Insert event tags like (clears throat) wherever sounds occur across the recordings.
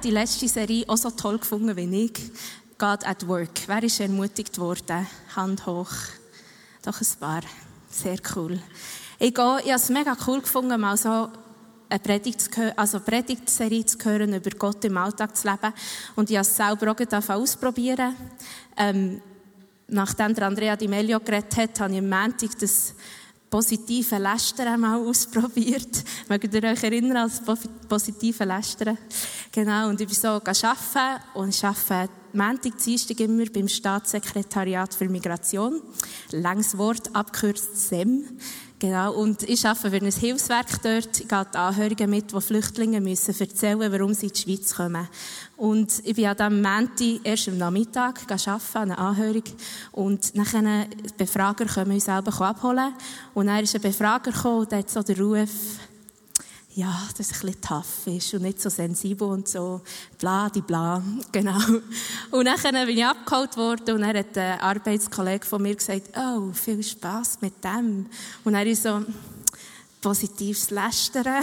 Hat die letzte Serie auch so toll gefunden wie ich? God at Work. Wer ist ermutigt worden? Hand hoch. Doch ein paar. Sehr cool. Ich, gehe, ich habe es mega cool gefunden, mal so eine Predigt zu hören, also Predigtserie zu hören, über Gott im Alltag zu leben. Und ich habe es selber auch ausprobieren. Ähm, nachdem der Andrea Di Melio geredet hat, habe ich am Montag das positive Lästern einmal (laughs) ausprobiert. Mögt ihr euch erinnern als positive Lästern? Genau, und ich bin so arbeiten und arbeite Montag, Dienstag immer beim Staatssekretariat für Migration. Langes Wort, abkürzt SEM. Genau, und ich arbeite für ein Hilfswerk dort. Ich gehe die Anhörigen mit, die Flüchtlinge müssen erzählen, warum sie in die Schweiz kommen. Und ich bin an diesem Montag erst am Nachmittag arbeiten, an einer Anhörung. Und nachher die Befrager uns selber abholen. Und dann ist ein Befrager gekommen, und der hat so den Ruf, ja, dass es ein bisschen tough ist und nicht so sensibel und so bla, die bla, (laughs) genau. Und dann bin ich abgeholt worden und dann hat ein Arbeitskollege von mir gesagt, oh, viel Spass mit dem. Und dann ist so, positives Lästern. (laughs)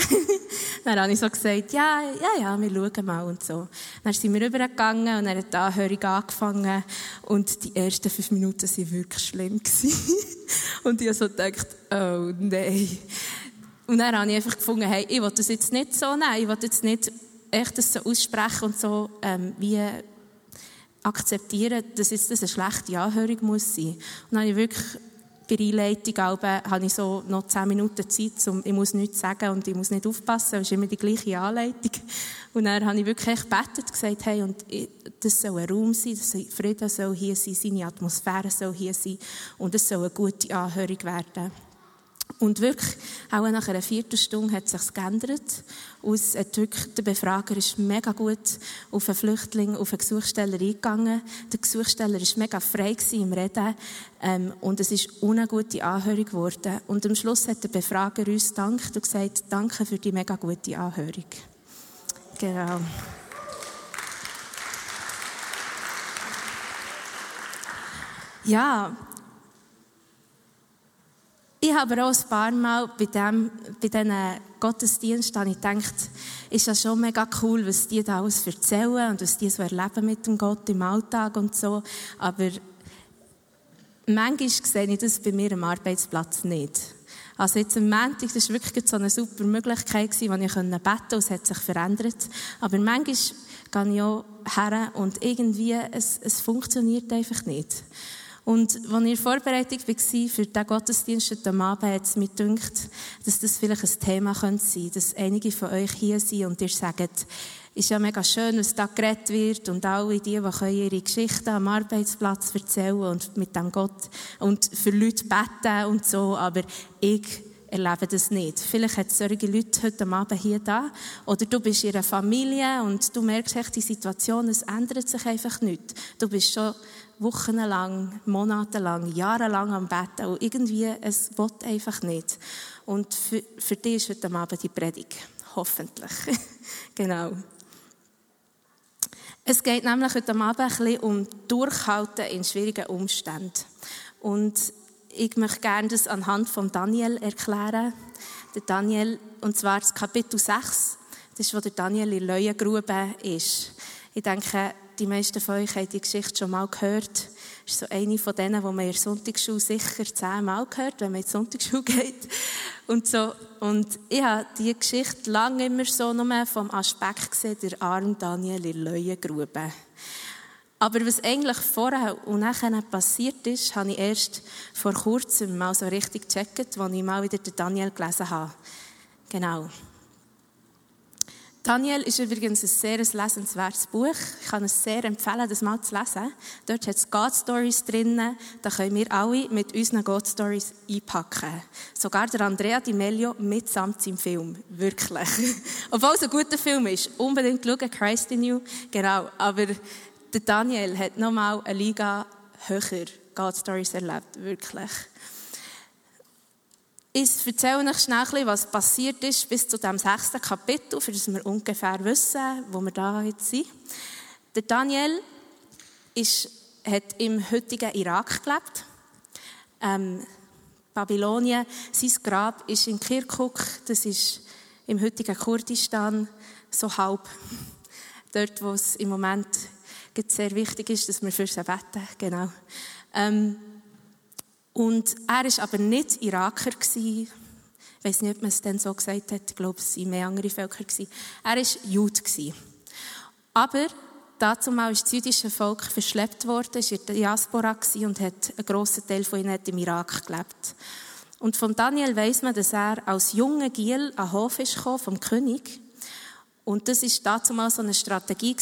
dann habe ich so gesagt, ja, ja, ja, wir schauen mal und so. Dann sind wir rübergegangen und dann hat die Anhörung angefangen und die ersten fünf Minuten waren wirklich schlimm. (laughs) und ich habe so gedacht, oh nein. Und dann habe ich einfach gefunden, hey, ich will das jetzt nicht so nehmen, ich will jetzt nicht echt das so aussprechen und so ähm, wie akzeptieren, dass jetzt das eine schlechte Anhörung muss sein. Und dann habe ich wirklich bei Einleitung habe ich so noch zehn Minuten Zeit, um, ich muss nichts sagen und ich muss nicht aufpassen, es ist immer die gleiche Anleitung. Und dann habe ich wirklich gebetet, gesagt, hey, und das soll ein Raum sein, das soll, Frieden soll hier sein, seine Atmosphäre soll hier sein und es soll eine gute Anhörung werden. Und wirklich, auch nach einer Viertelstunde hat es sich geändert. Aus, der Befrager ist mega gut auf einen Flüchtling, auf einen Gesuchsteller eingegangen. Der Gesuchsteller war mega frei im Reden. Ähm, und es ist eine gute Anhörung geworden. Und am Schluss hat der Befrager uns gedankt und gesagt, danke für die mega gute Anhörung. Genau. Ja, ich habe auch ein paar Mal bei, dem, bei diesen Gottesdiensten gedacht, ist das schon mega cool, was die da alles erzählen und was die so erleben mit dem Gott im Alltag und so. Aber manchmal sehe ich das bei mir am Arbeitsplatz nicht. Also jetzt am Montag, das war wirklich so eine super Möglichkeit, wo ich beten konnte, und es hat sich verändert. Aber manchmal gehe ich auch her und irgendwie, es, es funktioniert einfach nicht. Und als ich in Vorbereitung war für diesen Gottesdienst heute Abend, hat es mir gedacht, dass das vielleicht ein Thema könnte sein könnte, dass einige von euch hier sind und ihr sagt, ist ja mega schön, was da geredet wird und alle die, die ihre Geschichten am Arbeitsplatz erzählen und mit dem Gott und für Leute beten und so, aber ich erleben das nicht. Vielleicht hat es solche Leute heute Abend hier da. Oder du bist in einer Familie und du merkst echt, die Situation, es ändert sich einfach nicht. Du bist schon wochenlang, monatelang, jahrelang am Betten und irgendwie, es will einfach nicht. Und für, für dich ist heute Abend die Predigt. Hoffentlich. (laughs) genau. Es geht nämlich heute Abend ein bisschen um Durchhalten in schwierigen Umständen. Und ich möchte gerne das anhand von Daniel erklären. Der Daniel, und zwar das Kapitel 6, das ist, wo der Daniel in Leuengrube ist. Ich denke, die meisten von euch haben die Geschichte schon mal gehört. Das ist so eine von denen, die man in der Sonntagsschule sicher zehnmal gehört, wenn man in die Sonntagsschule geht. Und so. Und ich habe diese Geschichte lange immer so nur vom Aspekt gesehen, der arme Daniel in Leuengrube. Aber was eigentlich vorher und nachher passiert ist, habe ich erst vor kurzem mal so richtig gecheckt, als ich mal wieder den Daniel gelesen habe. Genau. Daniel ist übrigens ein sehr lesenswertes Buch. Ich kann es sehr empfehlen, das mal zu lesen. Dort hat es God-Stories drin. Da können wir alle mit unseren God-Stories einpacken. Sogar der Andrea Di Meglio mitsamt seinem Film. Wirklich. (laughs) Obwohl es ein guter Film ist. Unbedingt schauen, Christ in You. Genau. Aber der Daniel hat nochmal eine Liga höher God-Stories erlebt. Wirklich. Ich erzähle euch schnell, was passiert ist bis zu dem sechsten Kapitel, für das wir ungefähr wissen, wo wir da jetzt sind. Der Daniel ist, hat im heutigen Irak gelebt. Ähm, Babylonien, sein Grab ist in Kirkuk, das ist im heutigen Kurdistan, so halb. Dort, wo es im Moment sehr wichtig ist, dass wir für sie beten. Genau. Ähm, und er war aber nicht Iraker. Ich weiß nicht, ob man es dann so gesagt hat. Ich glaube, es waren mehr andere Völker. Er war Jude. Aber dazu ist das jüdische Volk verschleppt worden, war in der Diaspora und hat einen grossen Teil von ihnen im Irak gelebt. Und von Daniel weiss man, dass er als junger Giel an den Hof ist vom König. Und das war dazu mal so eine Strategie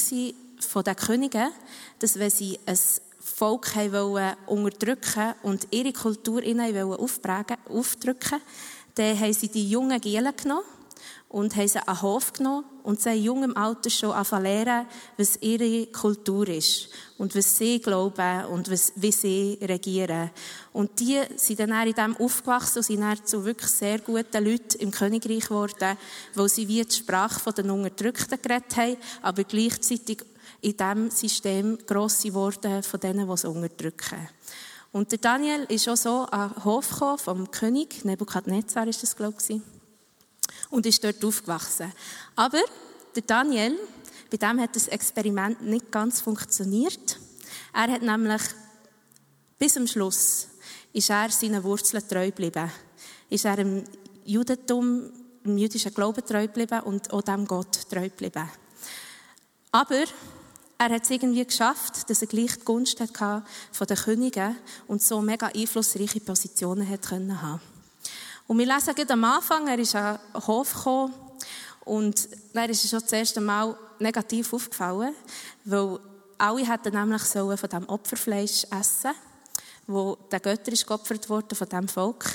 von den Königen, dass wenn sie ein Volk wollen unterdrücken und ihre Kultur ihnen aufprägen, aufdrücken, dann haben sie die jungen Gielen genommen und haben sie an den Hof genommen und sie in jungem Alter schon anfangen was ihre Kultur ist und was sie glauben und was, wie sie regieren. Und die sind dann in dem aufgewachsen und sind dann zu wirklich sehr guten Leuten im Königreich geworden, wo sie wie die Sprache der Unterdrückten geredet haben, aber gleichzeitig in diesem System gross geworden von denen, die es unterdrücken. Und der Daniel ist auch so an den Hof gekommen vom König, Nebukadnezar ist das, glaube ich, und ist dort aufgewachsen. Aber der Daniel, bei dem hat das Experiment nicht ganz funktioniert. Er hat nämlich bis zum Schluss ist er seinen Wurzeln treu geblieben. Ist er im Judentum, im jüdischen Glauben treu geblieben und auch dem Gott treu geblieben. Aber er hat es irgendwie geschafft, dass er gleich die Gunst hatte von den Königen und so mega einflussreiche Positionen hat haben. Und wir lesen gerade am Anfang, er ist an den Hof gekommen und dann ist er schon das erste Mal negativ aufgefallen, weil alle hätten nämlich sollen von dem Opferfleisch essen, wo der Götter ist geopfert worden von dem Volk,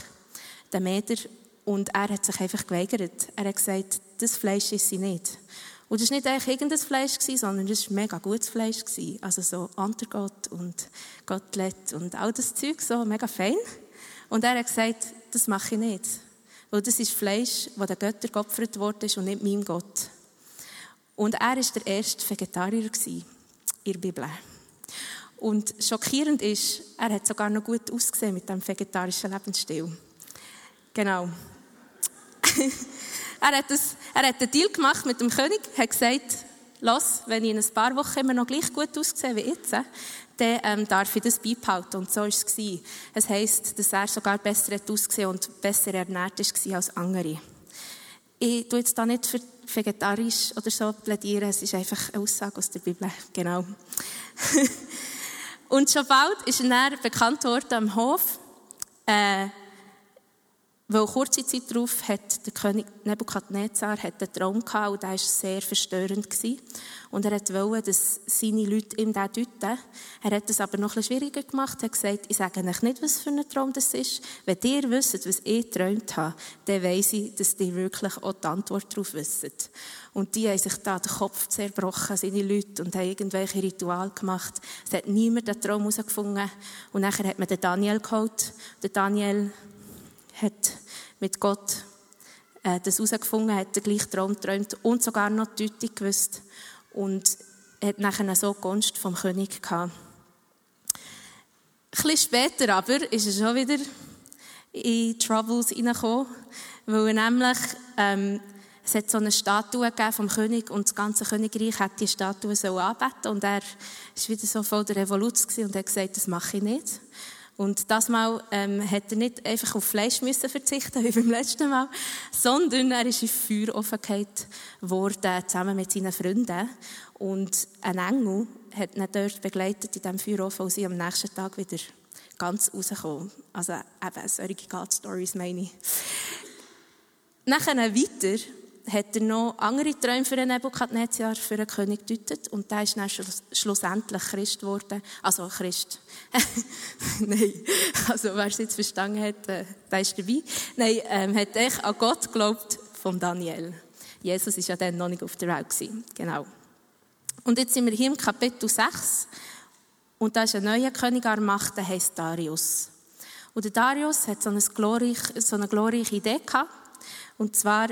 der Meder, und er hat sich einfach geweigert. Er hat gesagt, das Fleisch ist sie nicht. Und das war nicht irgendein Fleisch, sondern das war mega gutes Fleisch. Also so Antergott und Gottlet und all das Zeug, so mega fein. Und er hat gesagt, das mache ich nicht. Weil das ist Fleisch, das den Göttern geopfert ist und nicht meinem Gott. Und er war der erste Vegetarier in der Bibel. Und schockierend ist, er hat sogar noch gut ausgesehen mit dem vegetarischen Lebensstil. Genau. (laughs) Er hat, das, er hat einen Deal gemacht mit dem König, hat gesagt, los, wenn ich in ein paar Wochen immer noch gleich gut aussehe wie jetzt, dann ähm, darf ich das beibehalten. Und so war es. Es heisst, dass er sogar besser ausgesehen und besser ernährt war als andere. Ich tue jetzt da nicht für vegetarisch oder so plädieren, es ist einfach eine Aussage aus der Bibel. Genau. (laughs) und schon bald ist er bekannt worden am Hof, äh, weil kurze Zeit darauf hat der König Nebukadnezar einen Traum gehabt und der war sehr verstörend. Gewesen. Und er wollte, dass seine Leute ihm das deuten. Er hat es aber noch ein schwieriger gemacht. Er hat gesagt, ich sage euch nicht, was für ein Traum das ist. Wenn ihr wisst, was ich geträumt habe, dann weiss ich, dass ihr wirklich auch die Antwort darauf wisst. Und die haben sich da den Kopf zerbrochen, seine Leute, und haben irgendwelche Rituale gemacht. Es hat niemand den Traum herausgefunden. Und nachher hat man den Daniel geholt. Der Daniel hat mit Gott äh, das herausgefunden, hat den gleichen Traum geträumt und sogar noch die Deutung gewusst und hat nachher so die Gunst vom König gehabt. Ein bisschen später aber ist er schon wieder in Troubles hineingekommen, weil nämlich, ähm, es hat so eine Statue vom König und das ganze Königreich hat die Statue so anbeten und er war wieder so voll der Revolution und hat gesagt, das mache ich nicht. Und das Mal ähm, hat er nicht einfach auf Fleisch müssen verzichten (laughs) wie beim letzten Mal, sondern er ist in Feuer offengehalten worden, zusammen mit seinen Freunden. Und ein Engel hat ihn dort begleitet in diesem Feuerofen und sie am nächsten Tag wieder ganz rausgekommen. Also eben solche God-Stories meine ich. Nachher weiter hat er noch andere Träume für Nebukadnezar, für den König gedeutet. Und der ist dann schlussendlich Christ geworden. Also Christ. (laughs) Nein. Also, wer es jetzt verstanden hat, äh, der ist dabei. Nein, ähm, hat echt an Gott geglaubt von Daniel. Jesus ist ja dann noch nicht auf der Welt gewesen. Genau. Und jetzt sind wir hier im Kapitel 6. Und da ist ein neuer König an der Macht, der heisst Darius. Und der Darius hat so eine glorreiche, so eine glorreiche Idee gehabt. Und zwar,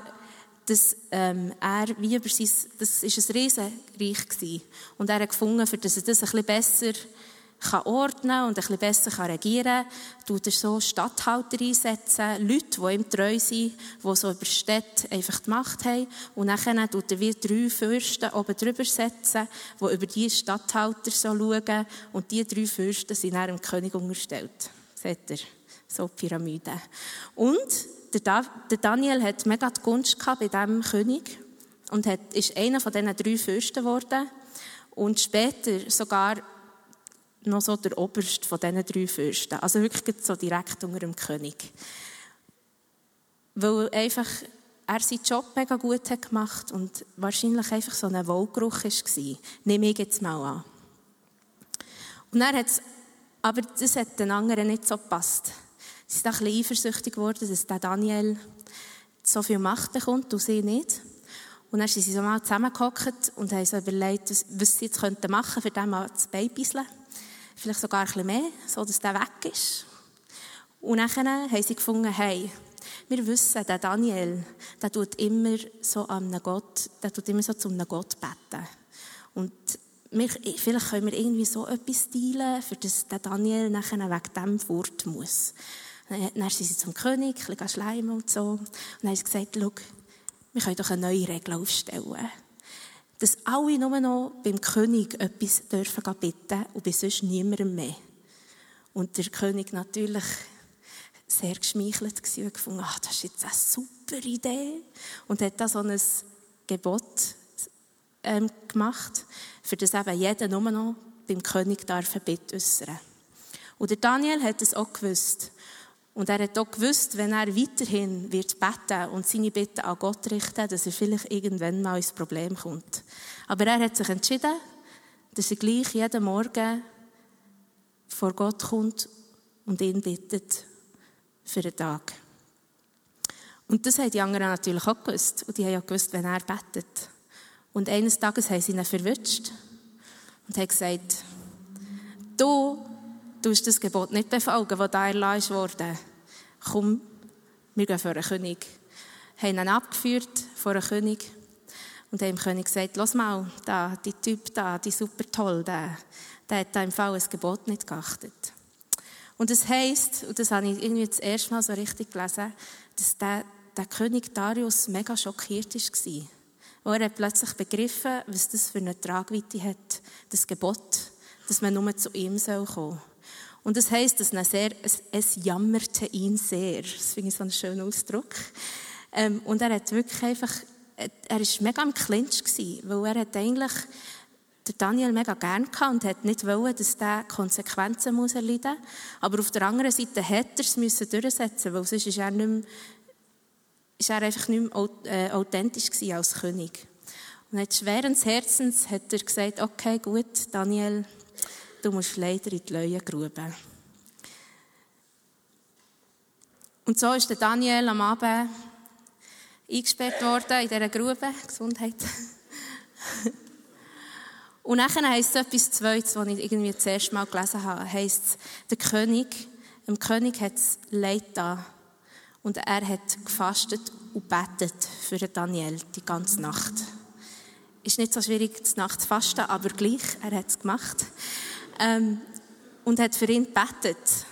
dass ähm, er wie über sein, das ist ein Riesenreich gewesen. Und er hat gefunden, für dass er das ein bisschen besser kann ordnen und ein bisschen besser kann regieren kann, tut er so Stadthalter einsetzen, Leute, die ihm treu sind, die so über Städte einfach die Macht haben. Und dann tut er wie drei Fürsten oben drüber setzen, die über die Stadthalter so schauen. Und diese drei Fürsten sind dann dem König unterstellt. Seht ihr? So Pyramiden. Und der, Daniel hat mega die Gunst gehabt bei diesem König und hat, ist einer von diesen drei Fürsten geworden. Und später sogar noch so der Oberste von diesen drei Fürsten. Also wirklich so direkt unter dem König. Weil einfach er seinen Job mega gut hat gemacht und wahrscheinlich einfach so ein Wohlgeruch war. Nehme ich jetzt mal an. Und er hat aber das hat den anderen nicht so gepasst. Sie sind ein bisschen eifersüchtig geworden, dass der Daniel so viel Macht bekommt und sie nicht. Und dann sind sie so mal zusammengehockt und haben so überlegt, was sie jetzt machen könnten, für den mal zu beibisseln. Vielleicht sogar ein bisschen mehr, so dass der weg ist. Und dann haben sie gefunden, hey, wir wissen, der Daniel, der tut immer so an einen Gott, der tut immer so zu einem Gott beten. Und wir, vielleicht können wir irgendwie so etwas teilen, für das der Daniel nachher wegen dem fort muss. Dann sind sie zum König, ein bisschen schleimen und so. Und dann haben sie gesagt, schau, wir können doch eine neue Regel aufstellen. Dass alle nur noch beim König etwas dürfen bitten und bei sonst niemandem mehr. Und der König natürlich sehr geschmeichelt war und gefunden, ach, das ist jetzt eine super Idee. Und hat da so ein Gebot ähm, gemacht, für das eben jeder nur noch beim König darf ein Bitte äußern. Und der Daniel hat es auch gewusst. Und er hat auch gewusst, wenn er weiterhin wird beten und seine Bitte an Gott richten, dass er vielleicht irgendwann mal ins Problem kommt. Aber er hat sich entschieden, dass er gleich jeden Morgen vor Gott kommt und ihn bittet für den Tag. Und das haben die anderen natürlich auch gewusst. Und die haben ja gewusst, wenn er betet. Und eines Tages haben sie ihn verwünscht und haben gesagt, du tust das Gebot nicht befolgen, das da erlassen wurde. Komm, wir gehen vor einen König. Haben ihn abgeführt vor einen König und haben dem König gesagt, lass mal, da, die Typ da, die super toll, der, der hat da im Fall ein Gebot nicht geachtet. Und das heisst, und das habe ich irgendwie das erste Mal so richtig gelesen, dass der, der König Darius mega schockiert war. Und er hat plötzlich begriffen, was das für eine Tragweite hat, das Gebot, dass man nur zu ihm soll kommen. Und das heisst, dass sehr, es, es jammerte ihn sehr. Das finde ich so einen schönen Ausdruck. Ähm, und er hat wirklich einfach, er ist mega am Clinch gewesen, weil er hat eigentlich Daniel mega gern gehabt und hat nicht wollen, dass der Konsequenzen muss erleiden muss. Aber auf der anderen Seite hätte er es müssen durchsetzen, weil sonst ist er nicht mehr ist er einfach nicht mehr äh, authentisch gewesen als König. Und jetzt schweren Herzens hat er gesagt, okay, gut, Daniel, du musst leider in die Leuengrube. Und so ist der Daniel am Abend eingesperrt worden in dieser Grube. Gesundheit. Und nachher heisst es etwas Zweites, was ich irgendwie das erste Mal gelesen habe. Heisst der König, dem König hat es Leid da und er hat gefastet und betet für Daniel die ganze Nacht. Ist nicht so schwierig, die Nacht zu fasten, aber gleich, er hat es gemacht. Ähm, und hat für ihn gebetet.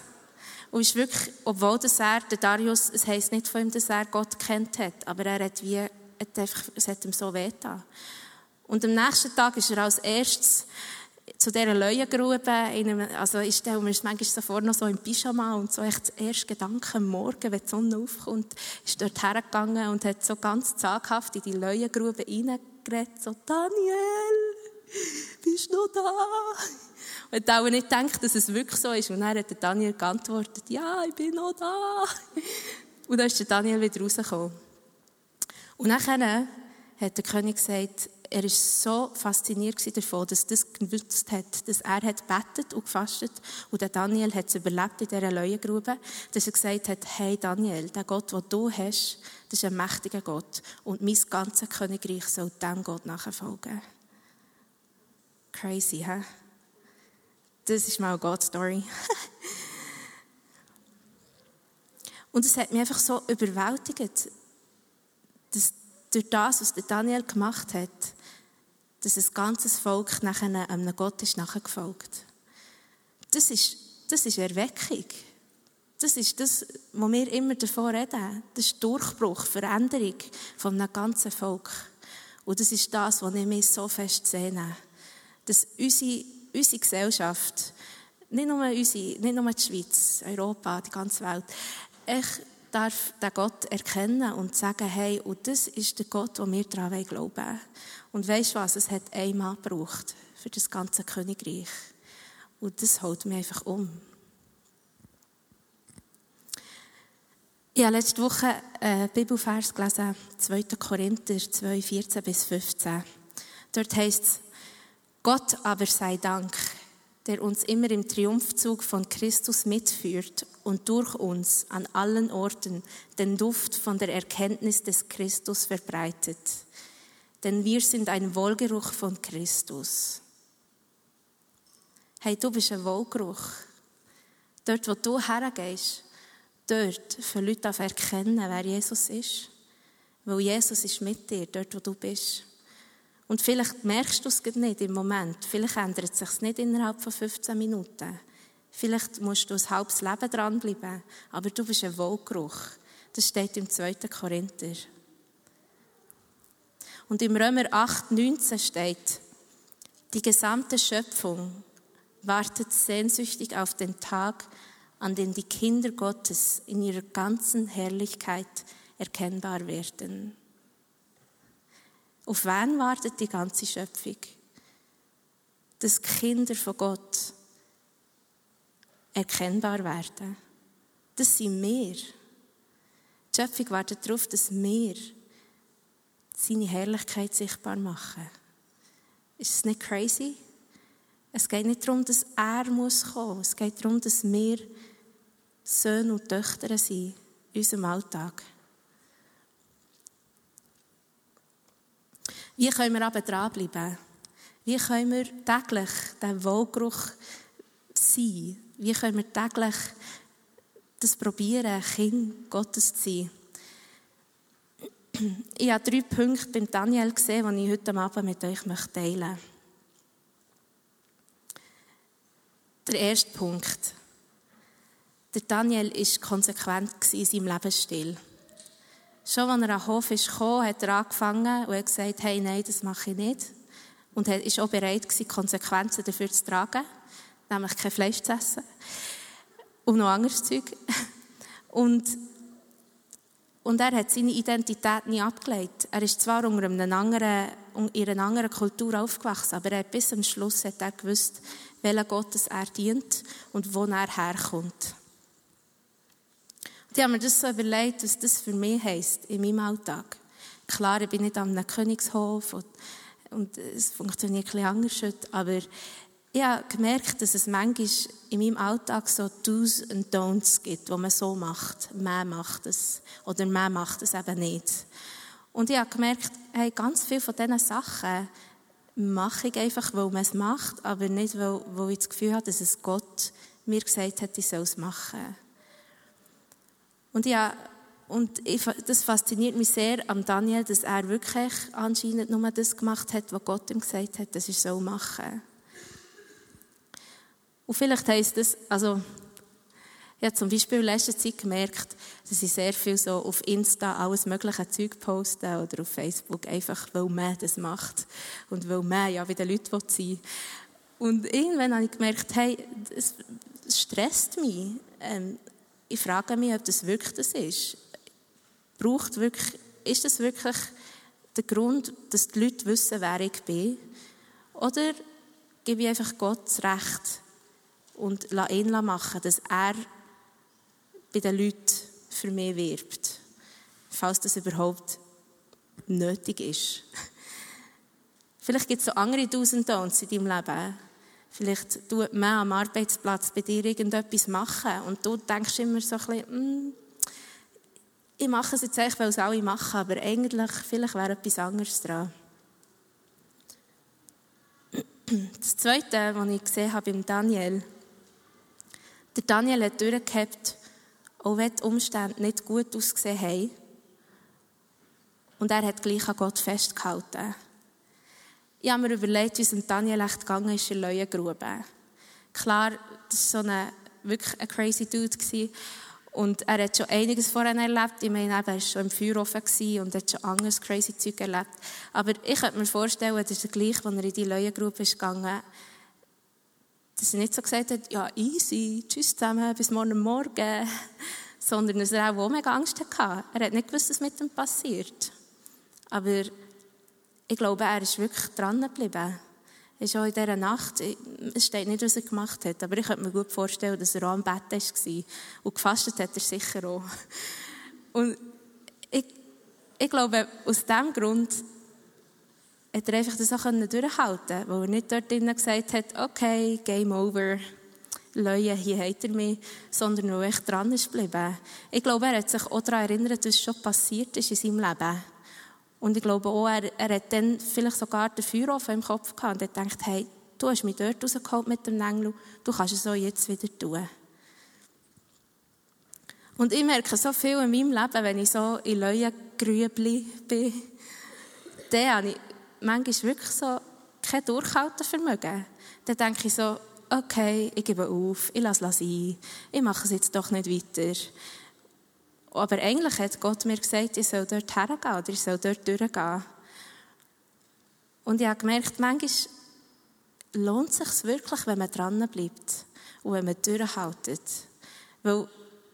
Und ist wirklich, obwohl das er, der Darius, es heisst nicht von ihm, dass er Gott kennt hat, aber er hat wie, hat einfach, es hat ihm so wehgetan. Und am nächsten Tag ist er als erstes zu dieser Leuengrube, also ich stelle mir manchmal so vor, noch so im Pyjama und so echt der erste Gedanke Morgen, wenn die Sonne aufkommt, ist dort hergegangen und hat so ganz zaghaft in die Leuengrube reingeredet, so, Daniel, bist du noch da? Und auch nicht gedacht, dass es wirklich so ist. Und dann hat Daniel geantwortet, ja, ich bin noch da. (laughs) Und dann ist Daniel wieder rausgekommen. Und nachher hat der König gesagt, er war so fasziniert davon, dass das genutzt hat, dass er hat betet und gefastet und Daniel hat es überlebt in dieser Leuengrube, dass er gesagt hat, hey Daniel, der Gott, den du hast, das ist ein mächtiger Gott und mein ganzes Königreich soll dem Gott nachfolgen. Crazy, hä? Das ist mal eine God-Story. (laughs) und es hat mich einfach so überwältigt, dass durch das, was Daniel gemacht hat, dass ein ganzes Volk nachher einem Gott ist nachgefolgt. Das ist, das ist Erweckung. Das ist das, wo wir immer davon reden. Das ist Durchbruch, Veränderung von einem ganzen Volk. Und das ist das, was ich mich so fest sehne. Dass unsere, unsere Gesellschaft, nicht nur unsere, nicht nur die Schweiz, Europa, die ganze Welt, echt darf den Gott erkennen und sagen, hey, und das ist der Gott, wo wir daran glauben. Und weißt du was? Es hat einen Mann gebraucht für das ganze Königreich. Und das holt mich einfach um. Ich habe letzte Woche einen Bibelvers gelesen, 2. Korinther 2, 14 bis 15. Dort heißt es, Gott aber sei Dank, der uns immer im Triumphzug von Christus mitführt und durch uns an allen Orten den Duft von der Erkenntnis des Christus verbreitet. Denn wir sind ein Wohlgeruch von Christus. Hey, du bist ein Wohlgeruch. Dort, wo du hergehst, dort für Leute erkennen, wer Jesus ist. Weil Jesus ist mit dir, dort, wo du bist. Und vielleicht merkst du es nicht im Moment. Vielleicht ändert es sich nicht innerhalb von 15 Minuten. Vielleicht musst du ein halbes Leben dranbleiben. Aber du bist ein Wohlgeruch. Das steht im 2. Korinther. Und im Römer 8, 19 steht, die gesamte Schöpfung wartet sehnsüchtig auf den Tag, an dem die Kinder Gottes in ihrer ganzen Herrlichkeit erkennbar werden. Auf wen wartet die ganze Schöpfung? Dass Kinder von Gott erkennbar werden. Das sind wir. Die Schöpfung wartet darauf, dass wir seine Herrlichkeit sichtbar machen. Ist es nicht crazy? Es geht nicht darum, dass er muss kommen. Es geht darum, dass wir Söhne und Töchter sind in unserem Alltag. Wie können wir aber dranbleiben? Wie können wir täglich den Wohlgeruch sein? Wie können wir täglich das probieren, Kind Gottes zu sein? (clears throat) Ich habe drei Punkte beim Daniel gesehen, die ich heute Abend mit euch teilen möchte. Der erste Punkt. Der Daniel war konsequent in seinem Lebensstil. Schon als er an den Hof kam, hat er angefangen und hat gesagt, hey, nein, das mache ich nicht. Und er war auch bereit, die Konsequenzen dafür zu tragen, nämlich kein Fleisch zu essen. Und noch anderes Zeug. (laughs) Und, und er hat seine Identität nie abgelegt. Er ist zwar unter einer anderen, in einer anderen Kultur aufgewachsen, aber er bis zum Schluss hat er gewusst, welchen Gottes er dient und wo er herkommt. Ich habe mir das so überlegt, was das für mich heisst in meinem Alltag. Klar, ich bin nicht einem Königshof und, und es funktioniert ein anders heute, aber ich habe gemerkt, dass es manchmal in meinem Alltag so Do's und Don'ts gibt, wo man so macht. Man macht es oder man macht es eben nicht. Und ich habe gemerkt, hey, ganz viele von diesen Sachen mache ich einfach, weil man es macht, aber nicht, weil, weil ich das Gefühl habe, dass es Gott mir gesagt hat, ich soll es machen. Und ja, und ich, das fasziniert mich sehr am Daniel, dass er wirklich anscheinend nur das gemacht hat, was Gott ihm gesagt hat, dass er so machen. Und vielleicht heisst das, also, ich habe zum Beispiel in letzter Zeit gemerkt, dass ich sehr viel so auf Insta alles mögliche Zeug poste oder auf Facebook, einfach weil man das macht und weil man ja bei den Leuten sein. Und irgendwann habe ich gemerkt, hey, es stresst mich. Ähm, ich frage mich, ob das wirklich das ist. Braucht wirklich, ist das wirklich der Grund, dass die Leute wissen, wer ich bin? Oder gebe ich einfach Gott das Recht und lasse ihn machen, dass er bei den Leuten für mich wirbt? Falls das überhaupt nötig ist. Vielleicht gibt es so andere und Don'ts in deinem Leben. Vielleicht tut man am Arbeitsplatz bei dir irgendetwas machen und du denkst immer so ein bisschen, mm, ich mache es jetzt echt, weil es alle machen, aber eigentlich, vielleicht wäre etwas anderes dran. Das Zweite, was ich gesehen habe beim Daniel, der Daniel hat durchgehabt, auch wenn die Umstände nicht gut ausgesehen haben. Und er hat gleich an Gott festgehalten. Ich habe mir überlegt, wie es Daniel echt gegangen ist in Leuengrube. Klar, das war so ein, wirklich ein crazy Dude. Gewesen. Und er hat schon einiges vorher erlebt. Ich meine, er war schon im Feuerofen und hat schon anderes crazy Zeug erlebt. Aber ich könnte mir vorstellen, dass er gleich, als er in die Leuengrube ist gegangen, dass er nicht so gesagt hat, ja, easy, tschüss zusammen, bis morgen Morgen. Sondern dass er auch mega Angst hatte. Er hat nicht gewusst, was mit ihm passiert. Aber ich glaube, er ist wirklich dran geblieben ist auch in dieser Nacht, es steht nicht, was er gemacht hat, aber ich könnte mir gut vorstellen, dass er auch am Bett war. Und gefastet hat er sicher auch. Und ich, ich glaube, aus diesem Grund hat er einfach das auch durchhalten weil er nicht dort drinnen gesagt hat, okay, Game over, Leute, hier hat er mich, sondern nur echt dran ist geblieben. Ich glaube, er hat sich auch daran erinnert, was schon passiert ist in seinem Leben. Und ich glaube auch, er, er hat dann vielleicht sogar den Feuerofen im Kopf gehabt und hat gedacht, hey, du hast mich dort rausgeholt mit dem Engel, du kannst es auch jetzt wieder tun. Und ich merke so viel in meinem Leben, wenn ich so in Leuengrübli bin, dann habe ich manchmal wirklich so kein Durchhaltevermögen. Dann denke ich so, okay, ich gebe auf, ich lasse es sein, ich mache es jetzt doch nicht weiter. Aber eigentlich hat Gott mir gesagt, ich soll dort hergehen oder ich soll dort durchgehen. Und ich habe gemerkt, manchmal lohnt es sich wirklich, wenn man dran bleibt und wenn man durchhaltet. Weil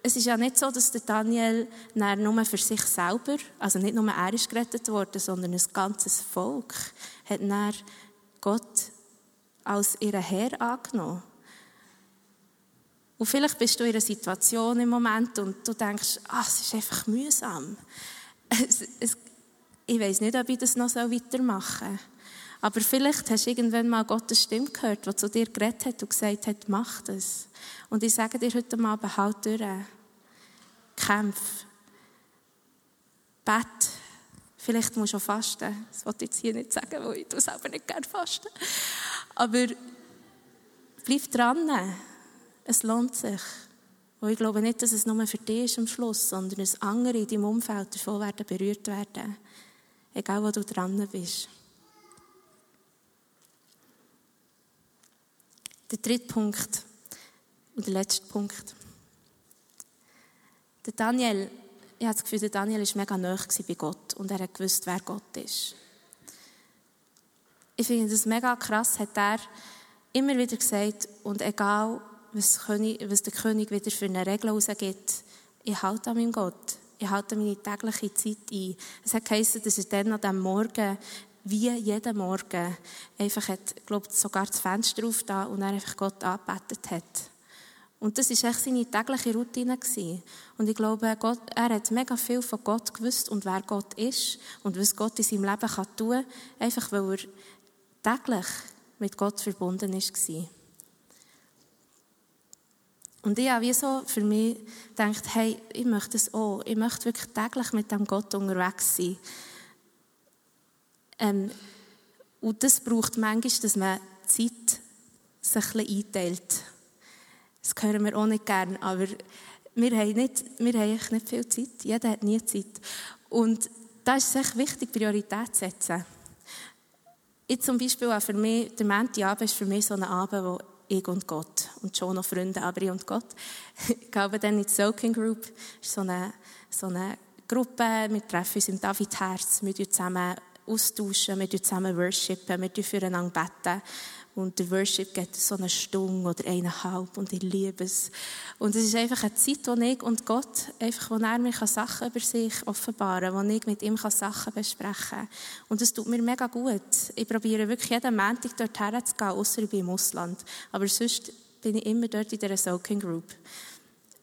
es ist ja nicht so, dass der Daniel nur für sich selber, also nicht nur er ist gerettet worden, sondern ein ganzes Volk hat Gott als ihren Herr angenommen. Und vielleicht bist du in einer Situation im Moment und du denkst, ach, es ist einfach mühsam. Es, es, ich weiß nicht, ob ich das noch weitermachen soll. Aber vielleicht hast du irgendwann mal Gottes Stimme gehört, die zu dir geredet hat und gesagt hat, mach das. Und ich sage dir heute mal, behalt durch. Kämpf. Bet. Vielleicht musst du auch fasten. Das wollte ich jetzt hier nicht sagen, weil ich selber nicht gerne fasten. Aber bleib dran. Es lohnt sich. Und ich glaube nicht, dass es nur für dich ist am Schluss, sondern dass andere in deinem Umfeld davon werden berührt werden. Egal, wo du dran bist. Der dritte Punkt und der letzte Punkt. Der Daniel, ich habe das Gefühl, der Daniel war mega nah bei Gott und er hat gewusst, wer Gott ist. Ich finde das mega krass, hat er immer wieder gesagt, und egal, was, was der König wieder für eine Regel rausgibt. Ich halte an meinem Gott. Ich halte meine tägliche Zeit ein. Es hat geheißen, dass er dann an diesem Morgen, wie jeden Morgen, einfach hat, glaube sogar das Fenster auf da und er einfach Gott angebetet hat. Und das war echt seine tägliche Routine. Gewesen. Und ich glaube, Gott, er hat mega viel von Gott gewusst und wer Gott ist und was Gott in seinem Leben kann tun kann, einfach weil er täglich mit Gott verbunden war. Und ich habe wie so für mich gedacht, hey, ich möchte es auch. Ich möchte wirklich täglich mit dem Gott unterwegs sein. Ähm, und das braucht manchmal, dass man Zeit sich ein einteilt. Das hören wir auch nicht gern, aber wir haben, nicht, wir haben echt nicht viel Zeit. Jeder hat nie Zeit. Und da ist es echt wichtig, Priorität zu setzen. Ich zum Beispiel auch für mich, der Montagabend ist für mich so ein Abend, wo ich und Gott. Und schon noch Freunde, aber ich und Gott. (laughs) Ich glaube dann in die Soaking Group. Das ist so eine, so eine Gruppe. Wir treffen uns im David Herz. Wir zusammen austauschen, wir zusammen worshipen, wir füreinander beten. Und der Worship geht so eine Stunde oder eineinhalb und ich liebe es. Und es ist einfach eine Zeit, wo ich und Gott, einfach, wo er mir Sachen über sich offenbaren kann, wo ich mit ihm Sachen besprechen kann. Und es tut mir mega gut. Ich probiere wirklich jeden Montag dort herzugehen, außer ich bin im Ausland. Aber sonst bin ich immer dort in dieser Soaking Group.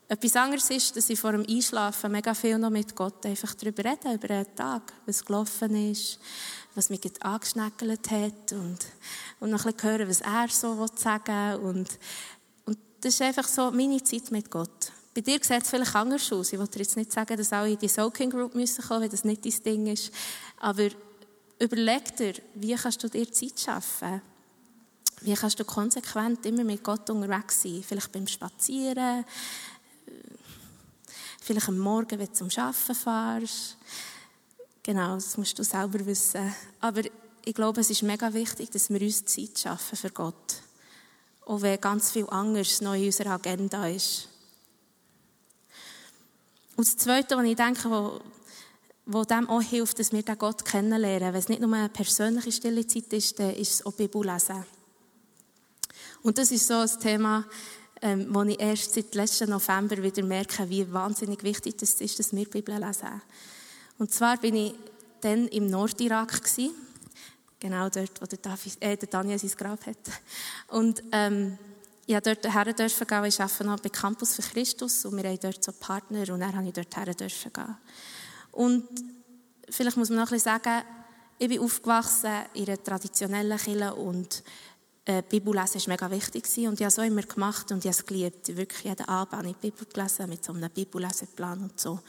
Etwas anderes ist, dass ich vor dem Einschlafen mega viel noch mit Gott einfach darüber rede, über einen Tag, was gelaufen ist, was mich angeschneckelt hat und, und noch ein bisschen hören, was er so sagen will. Und, und das ist einfach so meine Zeit mit Gott. Bei dir sieht es vielleicht anders aus. Ich wollte jetzt nicht sagen, dass alle in die Soaking Group müssen kommen, wenn das nicht dein Ding ist. Aber überleg dir, wie kannst du dir Zeit schaffen? Wie kannst du konsequent immer mit Gott unterwegs sein? Vielleicht beim Spazieren, vielleicht am Morgen, wenn du zum Arbeiten fährst. Genau, das musst du selber wissen. Aber ich glaube, es ist mega wichtig, dass wir uns Zeit schaffen für Gott. Auch wenn ganz viel anderes noch in unserer Agenda ist. Und das Zweite, was ich denke, wo, wo dem auch hilft, dass wir den Gott kennenlernen. Wenn es nicht nur eine persönliche stille Zeit ist, dann ist es auch Bibel lesen. Und das ist so ein Thema, ähm, wo ich erst seit letzten November wieder merke, wie wahnsinnig wichtig das ist, dass wir Bibel lesen. Und zwar bin ich dann im Nordirak gewesen. Genau dort, wo der, David, äh, der Daniel sein Grab hat. Und, ähm, ich durfte dort her dürfen gehen, ich arbeite noch bei Campus für Christus und wir haben dort so Partner und dann habe ich dort her dürfen gehen. Und vielleicht muss man noch ein bisschen sagen, ich bin aufgewachsen in einer traditionellen Kirche und äh, Bibellesen war mega wichtig und ich habe es auch immer gemacht und ich habe es geliebt. Wirklich jeden Abend habe ich die Bibel gelesen mit so einem Bibelleseplan und so.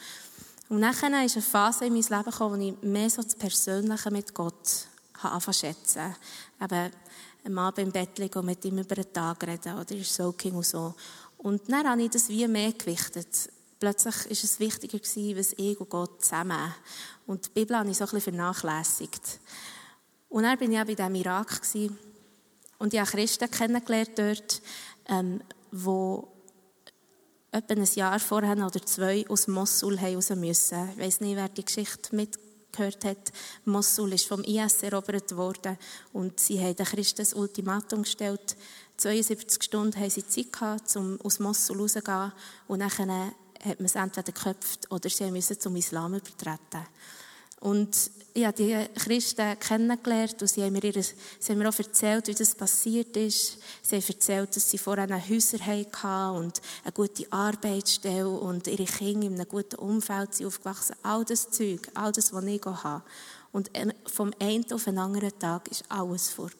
Und dann kam eine Phase in mein Leben gekommen, wo ich mehr so das Persönliche mit Gott anfangen schätzen. Eben, am Abend im Bett liegen und mit ihm über den Tag reden oder Soaking und so. Und dann habe ich das wie mehr gewichtet. Plötzlich war es wichtiger gewesen, was ich und Gott zusammen. Und die Bibel habe ich so ein bisschen vernachlässigt. Und dann bin ich auch bei diesem Irak gewesen. Und ich habe Christen kennengelernt dort, ähm, wo etwa ein Jahr vorher oder zwei aus Mosul raus müssen. Ich weiss nicht, wer die Geschichte mit gehört hat, Mosul ist vom IS erobert worden und sie haben den Christen ein Ultimatum gestellt. 72 Stunden haben sie Zeit gehabt, um aus Mosul rauszugehen und dann hat man es entweder geköpft oder sie müssen zum Islam übertreten. Und ich habe die Christen kennengelernt und sie haben, mir ihre, sie haben mir auch erzählt, wie das passiert ist. Sie haben erzählt, dass sie vorher Häuser hatten und eine gute Arbeitsstelle und ihre Kinder in einem guten Umfeld sind aufgewachsen. All das Zeug, all das, was ich habe. Und vom einen auf den anderen Tag war alles vor.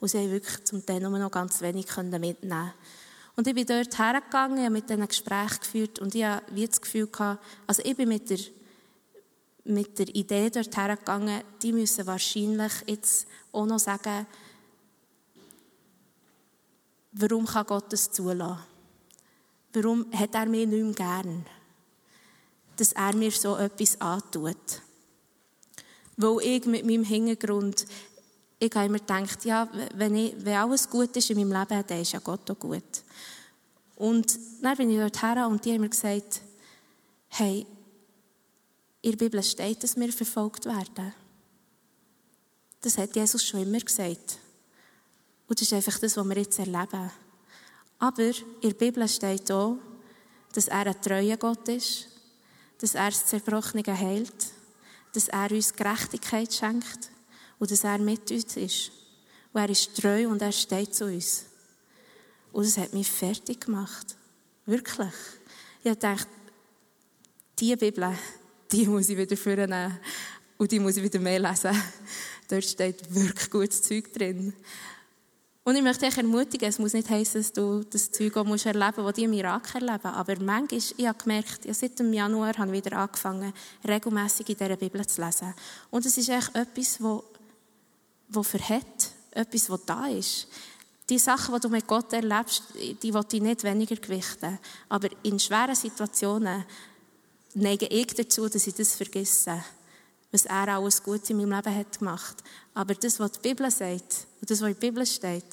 Und sie haben wirklich zum Teil nur noch ganz wenig mitnehmen Und ich bin dort hergegangen, habe mit denen Gespräche geführt und ich habe wie das Gefühl gehabt, also ich bin mit der mit der Idee dorthin gegangen, die müssen wahrscheinlich jetzt auch noch sagen, warum kann Gott das zulassen? Warum hat er mich nicht mehr gern? Dass er mir so etwas antut. Weil ich mit meinem Hintergrund, ich habe immer gedacht, ja, wenn, ich, wenn alles gut ist in meinem Leben, dann ist ja Gott auch gut. Und dann bin ich dorthin und die haben mir gesagt, hey, in der Bibel steht, dass wir verfolgt werden. Das hat Jesus schon immer gesagt. Und das ist einfach das, was wir jetzt erleben. Aber in der Bibel steht auch, dass er ein treuer Gott ist, dass er das Zerbrochene heilt, dass er uns Gerechtigkeit schenkt und dass er mit uns ist. Und er ist treu und er steht zu uns. Und das hat mich fertig gemacht. Wirklich. Ich dachte, diese Bibel, die muss ich wieder vornehmen und die muss ich wieder mehr lesen. Dort steht wirklich gutes Zeug drin. Und ich möchte dich ermutigen, es muss nicht heißen, dass du das Zeug auch musst erleben musst, das die im Irak erleben. Aber manchmal, ich habe gemerkt, ja, seit dem Januar habe ich wieder angefangen, regelmässig in dieser Bibel zu lesen. Und es ist echt etwas, wo verhält, etwas, was da ist. Die Sachen, die du mit Gott erlebst, die will ich nicht weniger gewichten. Aber in schweren Situationen neige ich dazu, dass ich das vergesse, was er alles gut in meinem Leben hat gemacht. Aber das, was die Bibel sagt und das, was in der Bibel steht,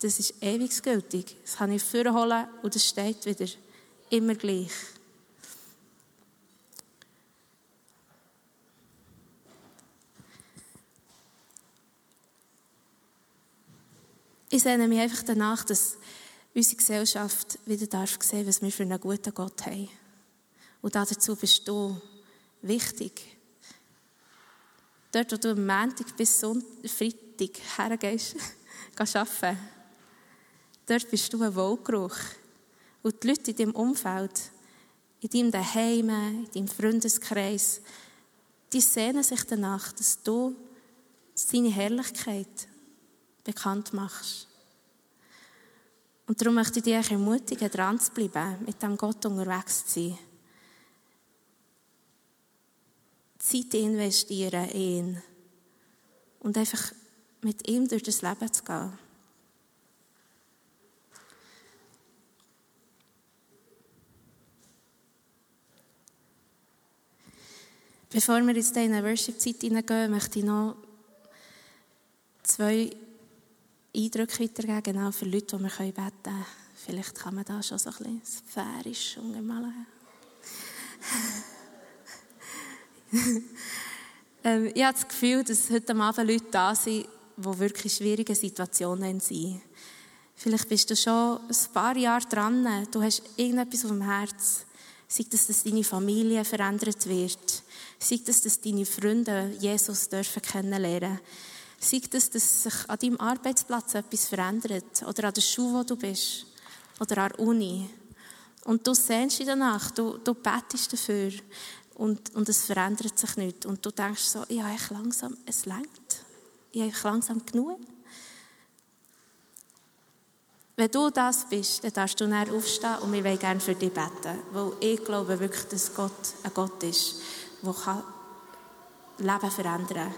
das ist ewig gültig. Das kann ich vorholen und das steht wieder immer gleich. Ich sehne mich einfach danach, dass unsere Gesellschaft wieder darf sehen, was wir für einen guten Gott haben. Und dazu bist du wichtig. Dort, wo du am Montag bis Sonntag, Freitag hergehst, (laughs) gehst arbeiten, dort bist du ein Wohlgeruch. Und die Leute in deinem Umfeld, in deinem Daheim, in deinem Freundeskreis, die sehnen sich danach, dass du seine Herrlichkeit bekannt machst. Und darum möchte ich dich ermutigen, dran zu bleiben, mit dem Gott unterwegs zu sein. Zeit investieren in ihn. Und einfach mit ihm durch das Leben zu gehen. Bevor wir jetzt in eine Worship-Zeit hineingehen, möchte ich noch zwei Eindrücke weitergeben, genau für Leute, die wir beten können. Vielleicht kann man da schon so ein bisschen sphärisch umgemalen. (laughs) (laughs) ähm, ich habe das Gefühl, dass heute Abend Leute da sind, die wirklich schwierige Situationen sind. Vielleicht bist du schon ein paar Jahre dran, du hast irgendetwas auf dem Herz. Sei das, dass deine Familie verändert wird. Sei das, dass deine Freunde Jesus dürfen kennenlernen Sei das, dass sich an deinem Arbeitsplatz etwas verändert. Oder an der Schule, wo du bist. Oder an der Uni. Und du sehnst dich danach. Du, du betest dafür. Und, und es verändert sich nicht. Und du denkst so, ja, ich langsam, es längt. Ich habe langsam genug. Wenn du das bist, dann darfst du näher aufstehen und wir wollen gerne für dich beten. Weil ich glaube wirklich, dass Gott ein Gott ist, der Leben verändern kann.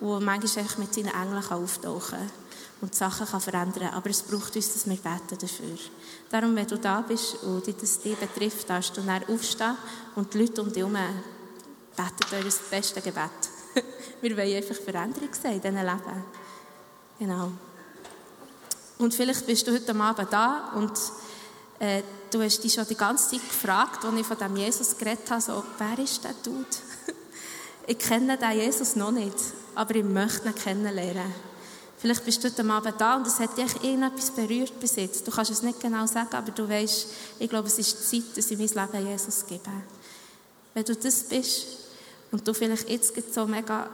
Der manchmal mit seinen Engeln auftauchen kann und Sachen kann verändern kann. Aber es braucht uns, dass wir beten dafür. Darum, wenn du da bist und das dich betrifft, darfst du näher aufstehen und die Leute um dich herum beten euer bestes Gebet. (laughs) wir wollen einfach Veränderung sehen in diesem Leben. Genau. Und vielleicht bist du heute Abend da und äh, du hast dich schon die ganze Zeit gefragt, als ich von dem Jesus geredet habe, so, wer ist der Dude? (laughs) ich kenne den Jesus noch nicht, aber ich möchte ihn kennenlernen. Vielleicht bist du heute Abend da und es hat dich irgendetwas berührt bis jetzt. Du kannst es nicht genau sagen, aber du weißt, ich glaube, es ist Zeit, dass ich mein Leben Jesus gebe. Wenn du das bist und du vielleicht jetzt so mega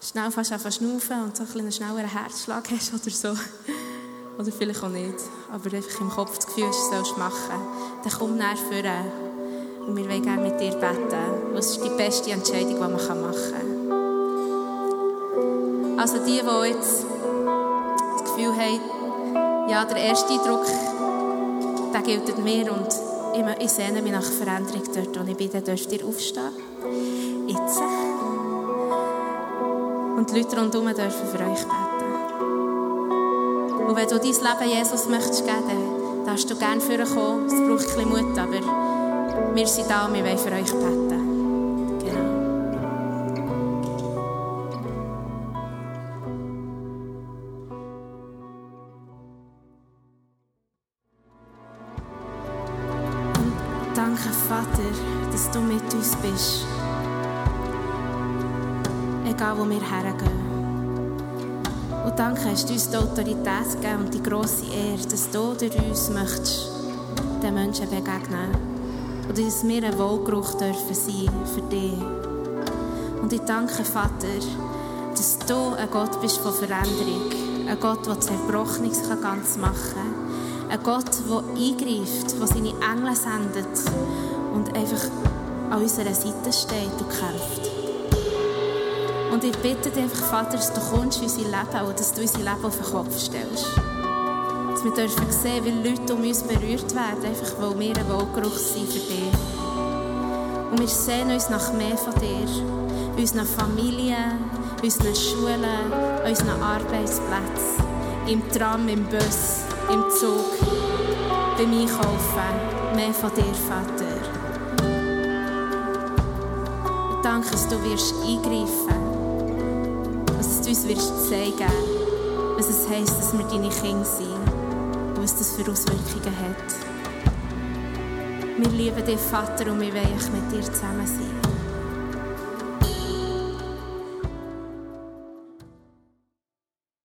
schnell fast einfach schnaufen und so ein einen schnelleren Herzschlag hast oder so, (laughs) oder vielleicht auch nicht. Aber einfach im Kopf das Gefühl hast, sollst machen. Dann komm näher vorne. Und wir wollen gerne mit dir beten. Das ist die beste Entscheidung, die man machen kann. Also die, die jetzt Gefühl haben, ja, der erste Eindruck, der gilt mir und ich, sehne mich nach Veränderung dort, wo ich bin, dann dürft ihr aufstehen. Jetzt. Und die Leute rundherum dürfen für euch beten. Und wenn du dein Leben Jesus möchtest geben, dann darfst du gerne vorkommen. Es braucht ein bisschen Mut, aber wir sind da und wir wollen für euch beten. Hast uns die Autorität gegeben und die grosse Ehre, dass du durch uns möchtest den Menschen begegnen. Und dass wir ein Wohlgeruch dürfen sein für dich. Und ich danke, Vater, dass du ein Gott bist von Veränderung. Ein Gott, der Zerbrochenes ganz machen kann. Ein Gott, der eingreift, der seine Engel sendet und einfach an unserer Seite steht und kämpft. Und ich bitte dich einfach, Vater, dass du kommst in unser Leben und dass du unser Leben auf den Kopf stellst. Dass wir dürfen sehen, wie Leute um uns berührt werden, einfach weil wir ein Wohlgeruch sind für dich. Und wir sehen uns nach mehr von dir. Unseren Familien, in unseren Schulen, unseren Arbeitsplätzen, im Tram, im Bus, im Zug, beim Einkaufen. Mehr von dir, Vater. Danke, dass du wirst eingreifen uns wirst zeigen, was es heisst, dass wir deine Kinder sind und was das für Auswirkungen hat. Wir lieben dich, Vater, und wir wollen mit dir zusammen sein.